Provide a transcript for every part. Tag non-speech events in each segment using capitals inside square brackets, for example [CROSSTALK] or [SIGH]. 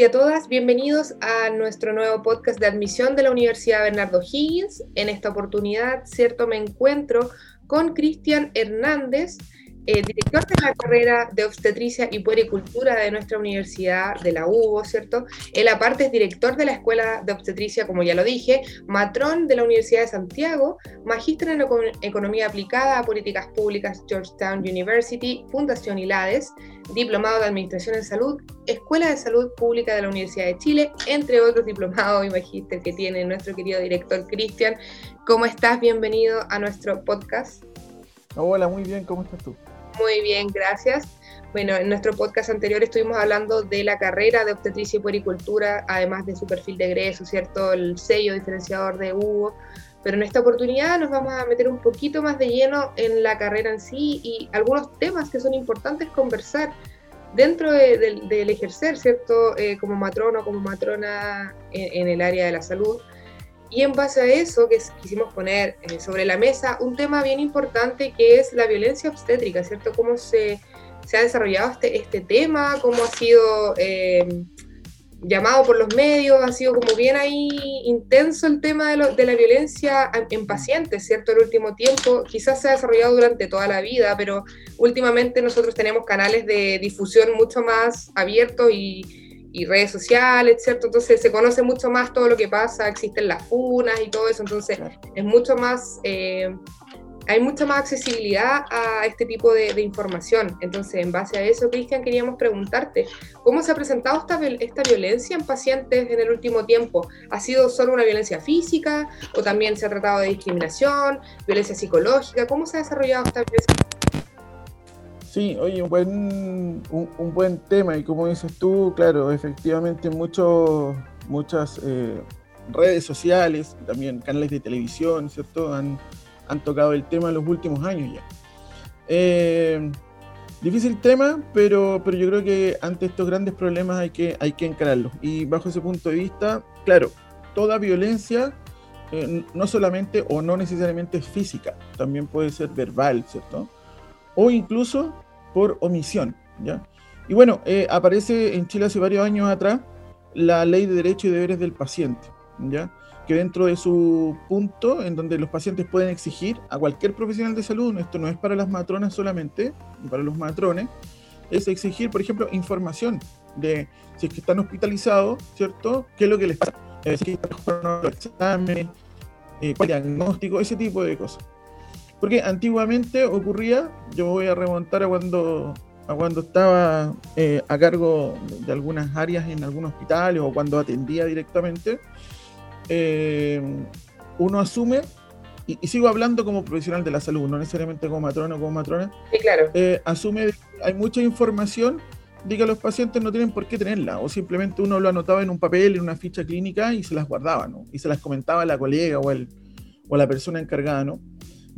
y a todas, bienvenidos a nuestro nuevo podcast de admisión de la Universidad Bernardo Higgins. En esta oportunidad, cierto, me encuentro con Cristian Hernández, eh, director de la carrera de obstetricia y puericultura de nuestra universidad, de la UBO, ¿cierto? Él aparte es director de la Escuela de Obstetricia, como ya lo dije, matrón de la Universidad de Santiago, magíster en Economía Aplicada a Políticas Públicas Georgetown University, Fundación ILADES, diplomado de Administración en Salud, Escuela de Salud Pública de la Universidad de Chile, entre otros diplomados y magíster que tiene nuestro querido director Cristian. ¿Cómo estás? Bienvenido a nuestro podcast. Hola, muy bien, ¿cómo estás tú? Muy bien, gracias. Bueno, en nuestro podcast anterior estuvimos hablando de la carrera de obstetricia y puericultura, además de su perfil de egreso, ¿cierto? El sello diferenciador de Hugo. Pero en esta oportunidad nos vamos a meter un poquito más de lleno en la carrera en sí y algunos temas que son importantes conversar dentro del ejercer, ¿cierto? Eh, como matrono, como matrona en, el área de la salud. Y en base a eso que quisimos poner eh, sobre la mesa un tema bien importante que es la violencia obstétrica, ¿cierto? Cómo se, se ha desarrollado este, este tema, cómo ha sido eh, llamado por los medios, ha sido como bien ahí intenso el tema de, de, la violencia en pacientes, ¿cierto? El último tiempo quizás se ha desarrollado durante toda la vida, pero últimamente nosotros tenemos canales de difusión mucho más abiertos y y redes sociales, ¿cierto? Entonces se conoce mucho más todo lo que pasa, existen las funas y todo eso, entonces es mucho más, eh, hay mucha más accesibilidad a este tipo de, información. Entonces, en base a eso, Cristian, queríamos preguntarte, ¿cómo se ha presentado esta, esta violencia en pacientes en el último tiempo? ¿Ha sido solo una violencia física o también se ha tratado de discriminación, violencia psicológica? ¿Cómo se ha desarrollado esta violencia? Sí, oye, un buen, un, buen tema y como dices tú, claro, efectivamente muchos, muchas eh, redes sociales, también canales de televisión, ¿cierto? Han, han tocado el tema en los últimos años ya. Eh, difícil tema, pero, pero yo creo que ante estos grandes problemas hay que, hay que encararlos. Y bajo ese punto de vista, claro, toda violencia eh, no solamente o no necesariamente es física, también puede ser verbal, ¿cierto? O incluso por omisión. ¿ya? Y bueno, eh, aparece en Chile hace varios años atrás la ley de derechos y deberes del paciente, ¿ya? que dentro de su punto, en donde los pacientes pueden exigir a cualquier profesional de salud, esto no es para las matronas solamente, para los matrones, es exigir, por ejemplo, información de si es que están hospitalizados, ¿cierto? ¿Qué es lo que les pasa? Eh, si están los exámenes, eh, cuál diagnóstico, ese tipo de cosas. Porque antiguamente ocurría, yo voy a remontar a cuando, a cuando estaba eh, a cargo de algunas áreas en algunos hospitales o cuando atendía directamente, eh, uno asume, y, sigo hablando como profesional de la salud, no necesariamente como matrona o como matrona, sí, claro. Eh, asume hay mucha información de que los pacientes no tienen por qué tenerla, o simplemente uno lo anotaba en un papel, en una ficha clínica y se las guardaba, ¿no? Y se las comentaba a la colega o, el, o a la persona encargada, ¿no?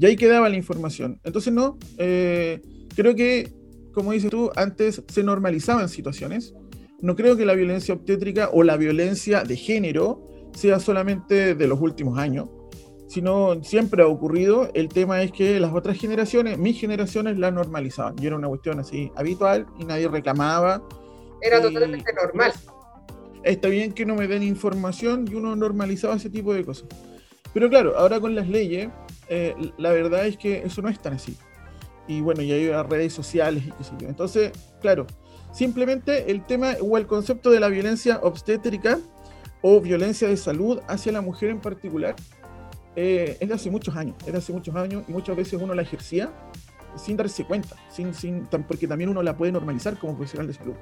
Y ahí quedaba la información. Entonces, no, eh, creo que, como dices tú, antes se normalizaban situaciones. No creo que la violencia obstétrica o la violencia de género sea solamente de los últimos años, sino siempre ha ocurrido. El tema es que las otras generaciones, mis generaciones, la normalizaban. Y era una cuestión así habitual y nadie reclamaba. Era totalmente normal. Está bien que no me den información y uno normalizaba ese tipo de cosas. Pero claro, ahora con las leyes eh, la verdad es que eso no es tan así. Y bueno, ya hay redes sociales y qué sé yo. Entonces, claro, simplemente el tema o el concepto de la violencia obstétrica o violencia de salud hacia la mujer en particular eh, es de hace muchos años, es de hace muchos años y muchas veces uno la ejercía sin darse cuenta, sin, sin, porque también uno la puede normalizar como profesional de salud.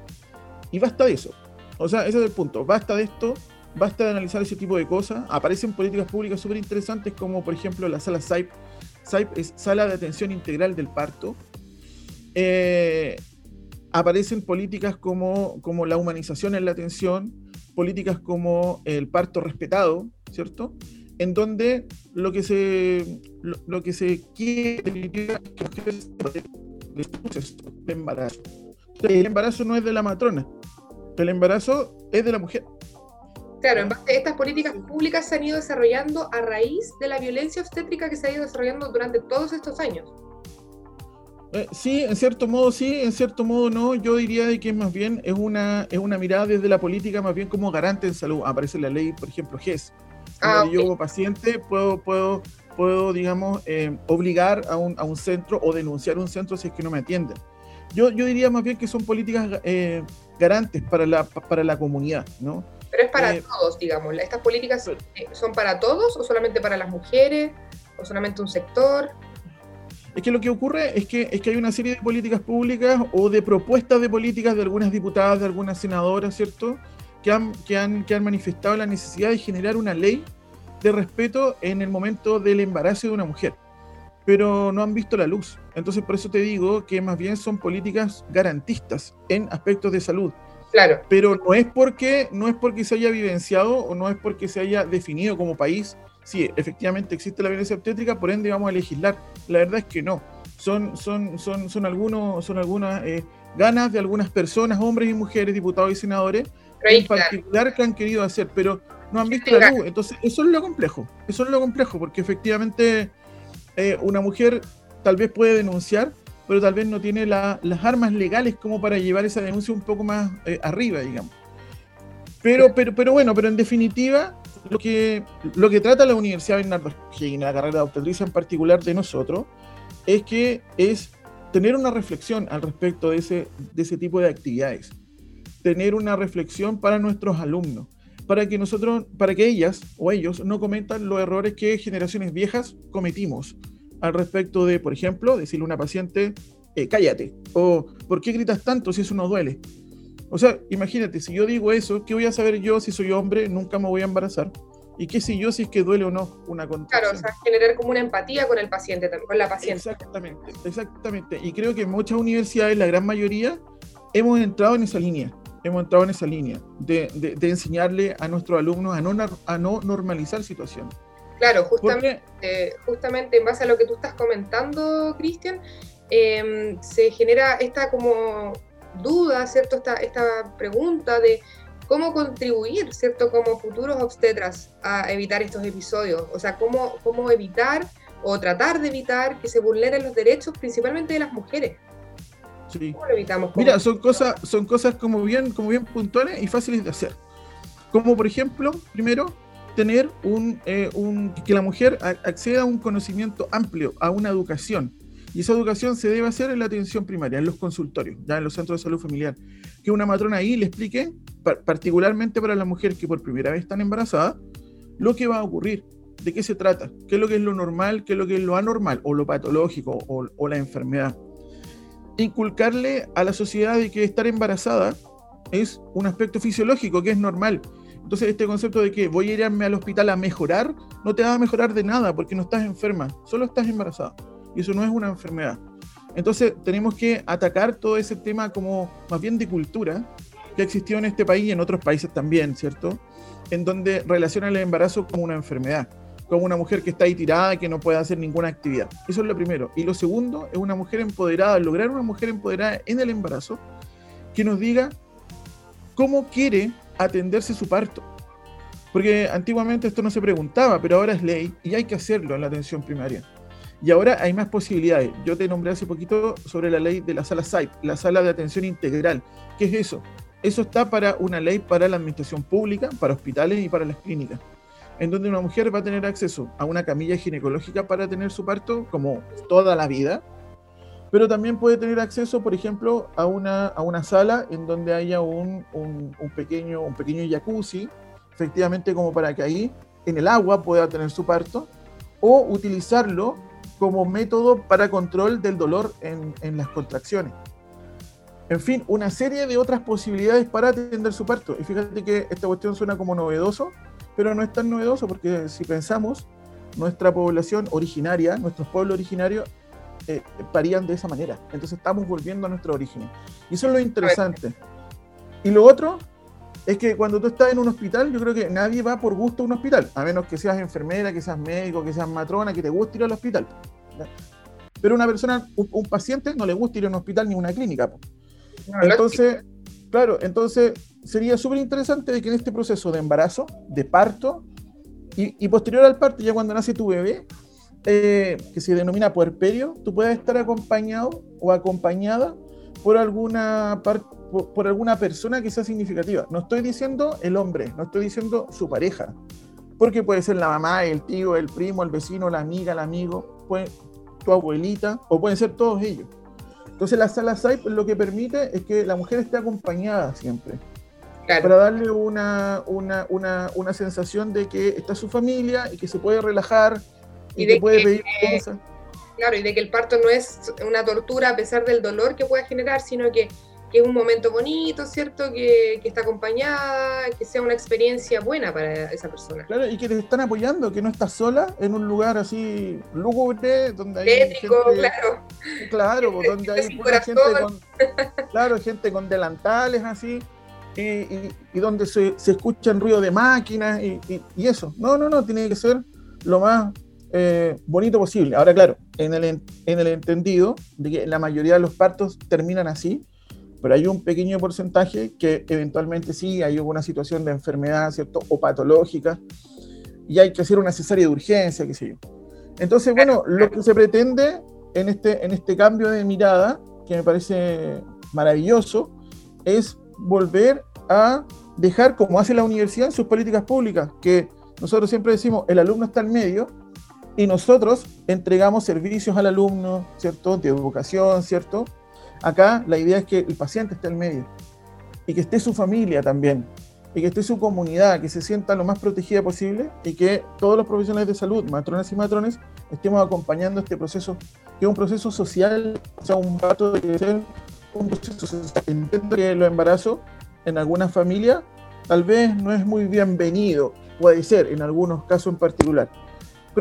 Y basta de eso. O sea, ese es el punto. Basta de esto basta de analizar ese tipo de cosas. Aparecen políticas públicas súper interesantes como por ejemplo la sala SAIP. SAIP es Sala de Atención Integral del Parto. Eh, aparecen políticas como, como la humanización en la atención, políticas como el parto respetado, ¿cierto? En donde lo que se, lo, que se quiere es el embarazo. El embarazo no es de la matrona, el embarazo es de la mujer. Claro, en base a estas políticas públicas se han ido desarrollando a raíz de la violencia obstétrica que se ha ido desarrollando durante todos estos años. Eh, sí, en cierto modo sí, en cierto modo no. Yo diría de que es más bien es una, es una mirada desde la política más bien como garante en salud. Aparece la ley, por ejemplo, GES. Ah, Yo como paciente puedo, puedo, puedo digamos, eh, obligar a un, a un, centro o denunciar un centro si es que no me atienden. Yo, yo diría más bien que son políticas eh, garantes para la, para la comunidad, ¿no? Pero es para todos, digamos. ¿Estas políticas son para todos o solamente para las mujeres o solamente un sector? Es que lo que ocurre es que, es que hay una serie de políticas públicas o de propuestas de políticas de algunas diputadas, de algunas senadoras, ¿cierto? Que han, que han, que han manifestado la necesidad de generar una ley de respeto en el momento del embarazo de una mujer, pero no han visto la luz. Entonces, por eso te digo que más bien son políticas garantistas en aspectos de salud. Claro. Pero no es porque no es porque se haya vivenciado o no es porque se haya definido como país sí, efectivamente existe la violencia obstétrica, por ende vamos a legislar. La verdad es que no. Son, son, son, son, algunos, son algunas eh, ganas de algunas personas, hombres y mujeres, diputados y senadores, en particular que han querido hacer, pero no han visto la luz. Entonces, eso es lo complejo. Eso es lo complejo, porque efectivamente eh, una mujer tal vez puede denunciar, pero tal vez no tiene las armas legales como para llevar esa denuncia un poco más eh, arriba, digamos. Pero, pero, pero bueno, pero en definitiva, lo que, lo que trata la Universidad Bernardo Higgins, la carrera de obstetricia en particular de nosotros, es que es tener una reflexión al respecto de ese, de ese tipo de actividades. Tener una reflexión para nuestros alumnos, para que nosotros, para que ellas o ellos no cometan los errores que generaciones viejas cometimos al respecto de, por ejemplo, decirle a una paciente, eh, cállate, o ¿por qué gritas tanto si eso no duele? O sea, imagínate, si yo digo eso, ¿qué voy a saber yo si soy hombre? Nunca me voy a embarazar. ¿Y qué sé yo si es que duele o no una contracción? Claro, o sea, generar como una empatía con el paciente, con la paciente. Exactamente, exactamente. Y creo que en muchas universidades, la gran mayoría, hemos entrado en esa línea. Hemos entrado en esa línea de, de, enseñarle a nuestros alumnos a no, a no normalizar situaciones. Claro, justamente, justamente en base a lo que tú estás comentando, Cristian, em, se genera esta como duda, ¿cierto? Esta, esta pregunta de cómo contribuir, ¿cierto? Como futuros obstetras a evitar estos episodios. O sea, cómo, cómo evitar o tratar de evitar que se vulneren los derechos, principalmente de las mujeres. Sí. ¿Cómo lo evitamos? Mira, son cosas, son cosas como bien, como bien puntuales y fáciles de hacer. Como por ejemplo, primero, tener un, eh, un que la mujer acceda a un conocimiento amplio, a una educación y esa educación se debe hacer en la atención primaria, en los consultorios, ya en los centros de salud familiar. Que una matrona ahí le explique, particularmente para las mujeres que por primera vez están embarazadas, lo que va a ocurrir, de qué se trata, qué es lo que es lo normal, qué es lo que es lo anormal, o lo patológico, o la enfermedad. Inculcarle a la sociedad de que estar embarazada es un aspecto fisiológico, que es normal. Entonces, este concepto de que voy a irme al hospital a mejorar, no te va a mejorar de nada porque no estás enferma, solo estás embarazada y eso no es una enfermedad. Entonces tenemos que atacar todo ese tema como más bien de cultura que existió en este país y en otros países también, ¿cierto? En donde relacionan el embarazo como una enfermedad, como una mujer que está ahí tirada que no puede hacer ninguna actividad. Eso es lo primero. Y lo segundo es una mujer empoderada, lograr una mujer empoderada en el embarazo que nos diga cómo quiere atenderse su parto. Porque antiguamente esto no se preguntaba, pero ahora es ley y hay que hacerlo en la atención primaria. Y ahora hay más posibilidades. Yo te nombré hace poquito sobre la ley de la sala SAIP, la sala de atención integral. ¿Qué es eso? Eso está para una ley para la administración pública, para hospitales y para las clínicas, en donde una mujer va a tener acceso a una camilla ginecológica para tener su parto, como toda la vida, pero también puede tener acceso, por ejemplo, a una, a una sala en donde haya un, un, pequeño, un pequeño jacuzzi, efectivamente como para que ahí en el agua pueda tener su parto, o utilizarlo como método para control del dolor en, en, las contracciones. En fin, una serie de otras posibilidades para atender su parto. Y fíjate que esta cuestión suena como novedoso, pero no es tan novedoso porque si pensamos, nuestra población originaria, nuestros pueblos originarios, eh, parían de esa manera. Entonces estamos volviendo a nuestro origen. Y eso es lo interesante. Y lo otro es que cuando tú estás en un hospital, yo creo que nadie va por gusto a un hospital, a menos que seas enfermera, que seas médico, que seas matrona, que te guste ir al hospital. Pero una persona, un, paciente, no le gusta ir a un hospital ni a una clínica. Entonces, claro, entonces sería súper interesante de que en este proceso de embarazo, de parto y, posterior al parto, ya cuando nace tu bebé, eh, que se denomina puerperio, tú puedes estar acompañado o acompañada por alguna, por, alguna persona que sea significativa. No estoy diciendo el hombre, no estoy diciendo su pareja, porque puede ser la mamá, el tío, el primo, el vecino, la amiga, el amigo, puede, tu abuelita, o pueden ser todos ellos. Entonces la sala SAIP lo que permite es que la mujer esté acompañada siempre. Para darle una, una, una, una, sensación de que está su familia y que se puede relajar y, que puede pedir cosas. Claro, y de que el parto no es una tortura a pesar del dolor que pueda generar, sino que, que es un momento bonito, ¿cierto? Que, que, está acompañada, que sea una experiencia buena para esa persona. Claro, y que te están apoyando, que no estás sola en un lugar así lúgubre, donde hay. Tétrico, claro. Claro, donde hay gente con. Claro, gente con delantales así. Y, y, donde se, se escuchan ruido de máquinas y, y, eso. No, no, no, tiene que ser lo más eh, bonito posible. Ahora, claro, en el, en el entendido de que la mayoría de los partos terminan así, pero hay un pequeño porcentaje que eventualmente sí hay alguna situación de enfermedad, ¿cierto? O patológica, y hay que hacer una cesárea de urgencia, qué sé yo. Entonces, bueno, lo que se pretende en este, en este cambio de mirada, que me parece maravilloso, es volver a dejar, como hace la universidad en sus políticas públicas, que nosotros siempre decimos, el alumno está en medio, y nosotros entregamos servicios al alumno, ¿cierto? De educación, ¿cierto? Acá la idea es que el paciente esté en medio y que esté su familia también y que esté su comunidad, que se sienta lo más protegida posible y que todos los profesionales de salud, matrones y matrones, estemos acompañando este proceso, que es un proceso social, o sea, un rato de ser un proceso social. Entiendo que los embarazos en algunas familias tal vez no es muy bienvenido, puede ser en algunos casos en particular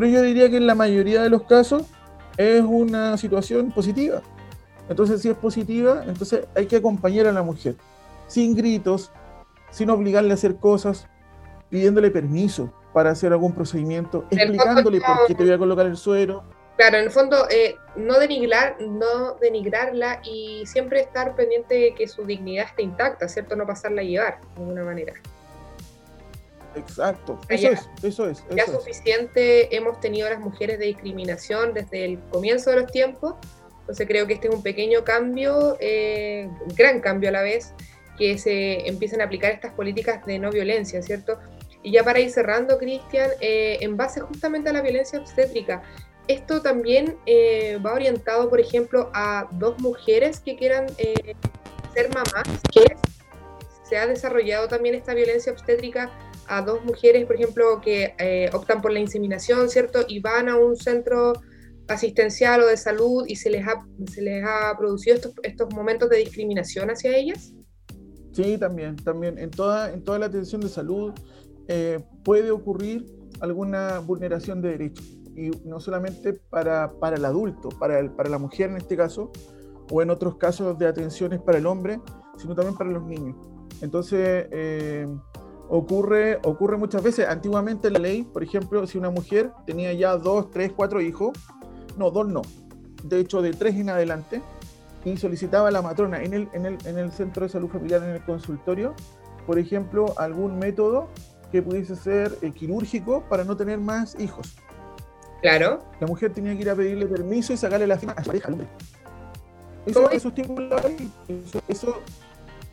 pero yo diría que en la mayoría de los casos es una situación positiva. Entonces, si es positiva, entonces hay que acompañar a la mujer, sin gritos, sin obligarle a hacer cosas, pidiéndole permiso para hacer algún procedimiento, explicándole por qué te voy a colocar el suero. Claro, en el fondo, eh, no, denigrar, no denigrarla y siempre estar pendiente de que su dignidad esté intacta, ¿cierto? No pasarla a llevar de alguna manera. Exacto, eso es, eso es. ya suficiente hemos tenido las mujeres de discriminación desde el comienzo de los tiempos, entonces creo que este es un pequeño cambio, eh, un gran cambio a la vez, que se empiezan a aplicar estas políticas de no violencia, ¿cierto? Y ya para ir cerrando, Cristian, eh, en base justamente a la violencia obstétrica, esto también eh, va orientado, por ejemplo, a dos mujeres que quieran ser mamás. Se ha desarrollado también esta violencia obstétrica a dos mujeres, por ejemplo, que eh, optan por la inseminación, ¿cierto? Y van a un centro asistencial o de salud y se les ha, se les ha producido estos, estos momentos de discriminación hacia ellas? Sí, también, también. En toda, en toda la atención de salud eh, puede ocurrir alguna vulneración de derechos. Y no solamente para, para el adulto, para, el, para la mujer en este caso, o en otros casos de atenciones para el hombre, sino también para los niños. Entonces, eh, ocurre, ocurre muchas veces. Antiguamente la ley, por ejemplo, si una mujer tenía ya dos, tres, cuatro hijos, no, dos no, de hecho de tres en adelante, y solicitaba a la matrona en el, en el, en el centro de salud familiar, en el consultorio, por ejemplo, algún método que pudiese ser eh, quirúrgico para no tener más hijos. Claro. La mujer tenía que ir a pedirle permiso y sacarle la firma a su pareja, hombre. Eso, eso, eso, eso,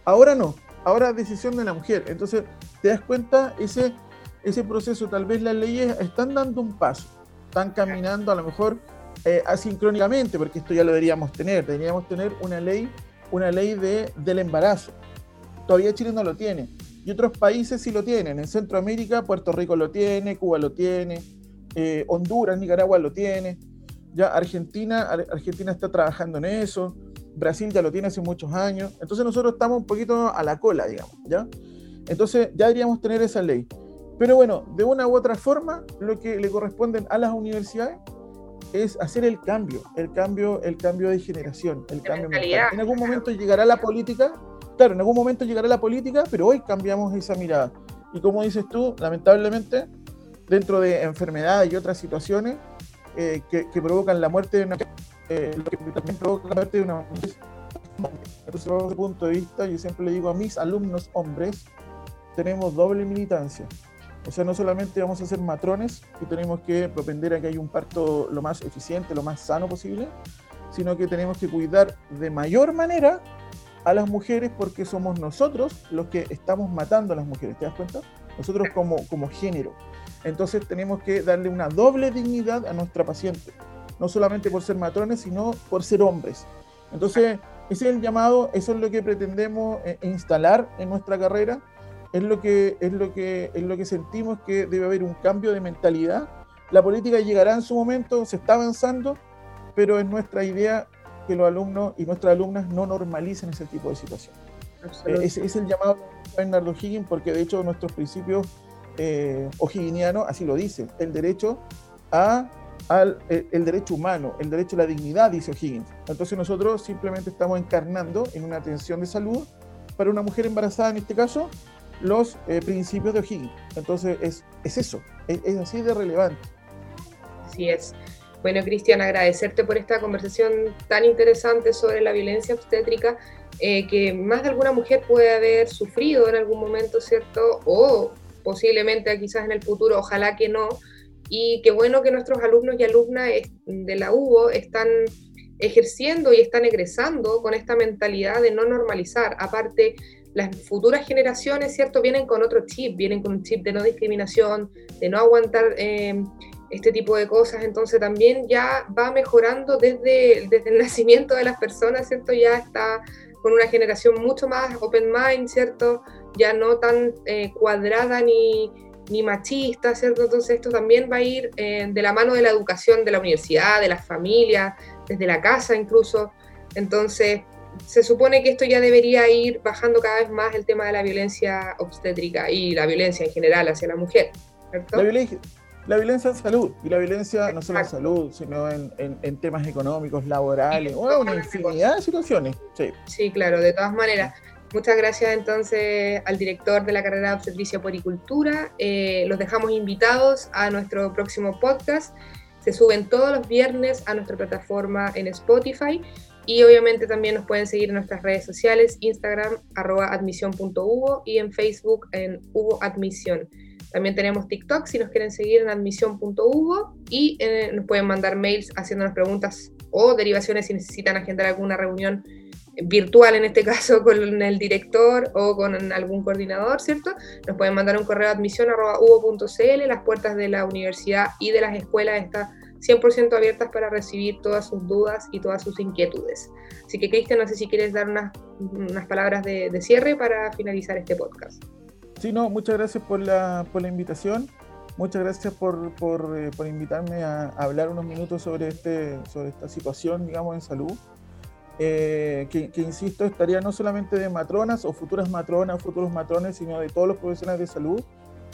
ahora no, ahora decisión de la mujer. Entonces, te das cuenta, ese, ese proceso, tal vez las leyes están dando un paso, están caminando a lo mejor eh, asincrónicamente, porque esto ya lo deberíamos tener, deberíamos tener una ley, una ley de, del embarazo. Todavía Chile no lo tiene. Y otros países sí lo tienen. En Centroamérica, Puerto Rico lo tiene, Cuba lo tiene, eh, Honduras, Nicaragua lo tiene. Ya Argentina, Argentina está trabajando en eso. Brasil ya lo tiene hace muchos años. Entonces nosotros estamos un poquito a la cola, digamos, ¿ya? Entonces ya deberíamos tener esa ley. Pero bueno, de una u otra forma, lo que le corresponde a las universidades es hacer el cambio, el cambio, el cambio de generación, el cambio mental. En algún momento llegará la política, claro, en algún momento llegará la política, pero hoy cambiamos esa mirada. Y como dices tú, lamentablemente, dentro de enfermedades y otras situaciones eh, que, provocan la muerte de una eh, lo que también provoca la muerte de una. Entonces, desde ese punto de vista, yo siempre le digo a mis alumnos hombres, tenemos doble militancia. O sea, no solamente vamos a ser matrones y tenemos que propender a que haya un parto lo más eficiente, lo más sano posible, sino que tenemos que cuidar de mayor manera a las mujeres porque somos nosotros los que estamos matando a las mujeres, ¿te das cuenta? Nosotros como, como género. Entonces tenemos que darle una doble dignidad a nuestra paciente, no solamente por ser matrones, sino por ser hombres. Entonces, ese es el llamado, eso es lo que pretendemos eh, instalar en nuestra carrera, es lo que, es lo que, es lo que sentimos que debe haber un cambio de mentalidad. La política llegará en su momento, se está avanzando, pero es nuestra idea que los alumnos y nuestras alumnas no normalicen ese tipo de situación. Eh, es, es, el llamado de Bernardo Higgins, porque de hecho nuestros principios eh, así lo dicen, el derecho a al el, derecho humano, el derecho a la dignidad, dice O'Higgins. Entonces nosotros simplemente estamos encarnando en una atención de salud para una mujer embarazada en este caso los eh, principios de O'Higgins. Entonces es, es eso, es, así de relevante. Así es. Bueno, Cristian, agradecerte por esta conversación tan interesante sobre la violencia obstétrica, eh, que más de alguna mujer puede haber sufrido en algún momento, ¿cierto? O posiblemente quizás en el futuro, ojalá que no, y qué bueno que nuestros alumnos y alumnas de la UBO están ejerciendo y están egresando con esta mentalidad de no normalizar. Aparte, las futuras generaciones, ¿cierto? Vienen con otro chip, vienen con un chip de no discriminación, de no aguantar eh, este tipo de cosas. Entonces también ya va mejorando desde, desde el [LAUGHS] nacimiento de las personas, ¿cierto? Ya está con una generación mucho más open mind, ¿cierto? Ya no tan eh, cuadrada ni, ni machista, ¿cierto? Entonces esto también va a ir eh, de la mano de la educación de la universidad, de las familias, desde la casa incluso. Entonces se supone que esto ya debería ir bajando cada vez más el tema de la violencia obstétrica y la violencia en general hacia la mujer. ¿cierto? La, violencia, la violencia en salud, y la violencia no solo en salud, sino en, en, temas económicos, laborales, una infinidad de situaciones. Sí. sí, claro, de todas maneras. Muchas gracias entonces al director de la carrera de obstetricia poricultura. Eh, los dejamos invitados a nuestro próximo podcast. Se suben todos los viernes a nuestra plataforma en Spotify y obviamente también nos pueden seguir en nuestras redes sociales, Instagram arroba admisión.hugo y en Facebook en Hugo Admisión. También tenemos TikTok si nos quieren seguir en admisión.hugo y eh, nos pueden mandar mails haciéndonos preguntas o derivaciones si necesitan agendar alguna reunión virtual en este caso [LAUGHS] con el director o con algún coordinador, ¿cierto? Nos pueden mandar un correo a admisión las puertas de la universidad y de las escuelas están 100% abiertas para recibir todas sus dudas y todas sus inquietudes. Así que Cristian, no sé si quieres dar unas, unas palabras de, cierre para finalizar este podcast. Sí, no, muchas gracias por la, por la invitación. Muchas gracias por, por, eh, por invitarme a, hablar unos minutos sobre, este, sobre esta situación, digamos, en salud. Eh, que, insisto, estaría no solamente de matronas o futuras matronas, futuros matrones, sino de todos los profesionales de salud,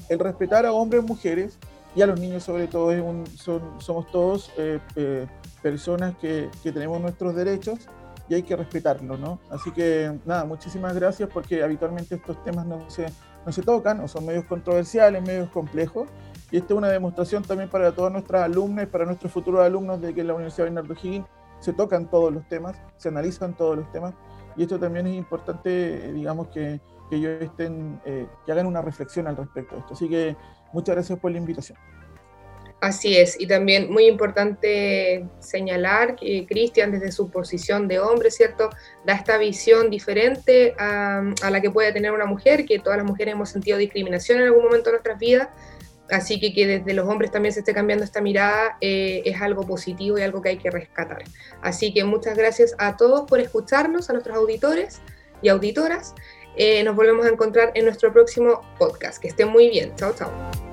el respetar a hombres, mujeres y a los niños sobre todo, es un, son, somos todos eh, eh, personas que, que, tenemos nuestros derechos y hay que respetarlos, ¿no? Así que nada, muchísimas gracias porque habitualmente estos temas no se, no se tocan o son medios controversiales, medios complejos. Y esta es una demostración también para todas nuestras alumnas y para nuestros futuros alumnos de que la Universidad Bernardo Higgins se tocan todos los temas, se analizan todos los temas, y esto también es importante, digamos, que, que ellos estén, eh, que hagan una reflexión al respecto de esto. Así que muchas gracias por la invitación. Así es, y también muy importante señalar que Cristian desde su posición de hombre, ¿cierto?, da esta visión diferente a, a, la que puede tener una mujer, que todas las mujeres hemos sentido discriminación en algún momento de nuestras vidas, Así que que desde los hombres también se esté cambiando esta mirada eh, es algo positivo y algo que hay que rescatar. Así que muchas gracias a todos por escucharnos, a nuestros auditores y auditoras. Eh, nos volvemos a encontrar en nuestro próximo podcast. Que estén muy bien. Chao, chao.